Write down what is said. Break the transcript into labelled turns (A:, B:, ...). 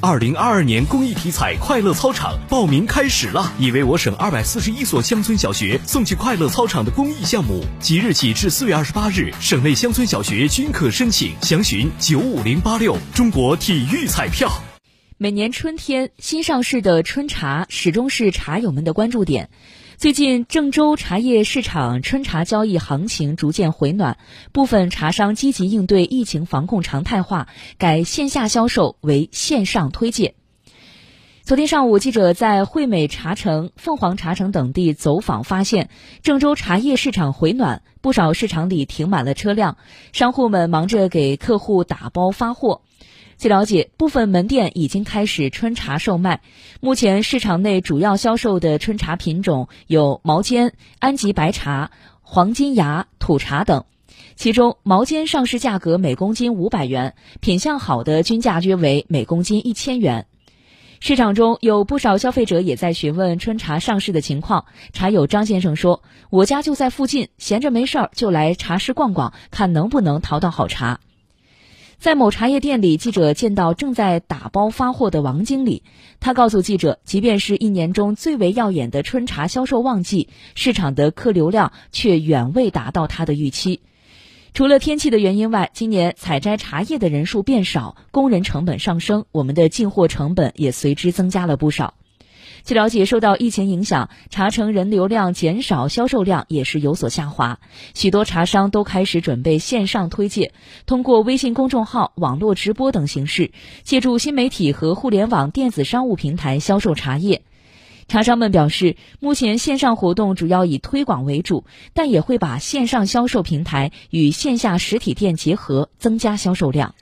A: 二零二二年公益体彩快乐操场报名开始了，已为我省二百四十一所乡村小学送去快乐操场的公益项目，即日起至四月二十八日，省内乡村小学均可申请，详询九五零八六中国体育彩票。
B: 每年春天新上市的春茶始终是茶友们的关注点。最近郑州茶叶市场春茶交易行情逐渐回暖，部分茶商积极应对疫情防控常态化，改线下销售为线上推介。昨天上午，记者在惠美茶城、凤凰茶城等地走访，发现郑州茶叶市场回暖，不少市场里停满了车辆，商户们忙着给客户打包发货。据了解，部分门店已经开始春茶售卖。目前市场内主要销售的春茶品种有毛尖、安吉白茶、黄金芽、土茶等。其中，毛尖上市价格每公斤五百元，品相好的均价约为每公斤一千元。市场中有不少消费者也在询问春茶上市的情况。茶友张先生说：“我家就在附近，闲着没事儿就来茶市逛逛，看能不能淘到好茶。”在某茶叶店里，记者见到正在打包发货的王经理。他告诉记者，即便是一年中最为耀眼的春茶销售旺季，市场的客流量却远未达到他的预期。除了天气的原因外，今年采摘茶叶的人数变少，工人成本上升，我们的进货成本也随之增加了不少。据了解，受到疫情影响，茶城人流量减少，销售量也是有所下滑。许多茶商都开始准备线上推介，通过微信公众号、网络直播等形式，借助新媒体和互联网电子商务平台销售茶叶。茶商们表示，目前线上活动主要以推广为主，但也会把线上销售平台与线下实体店结合，增加销售量。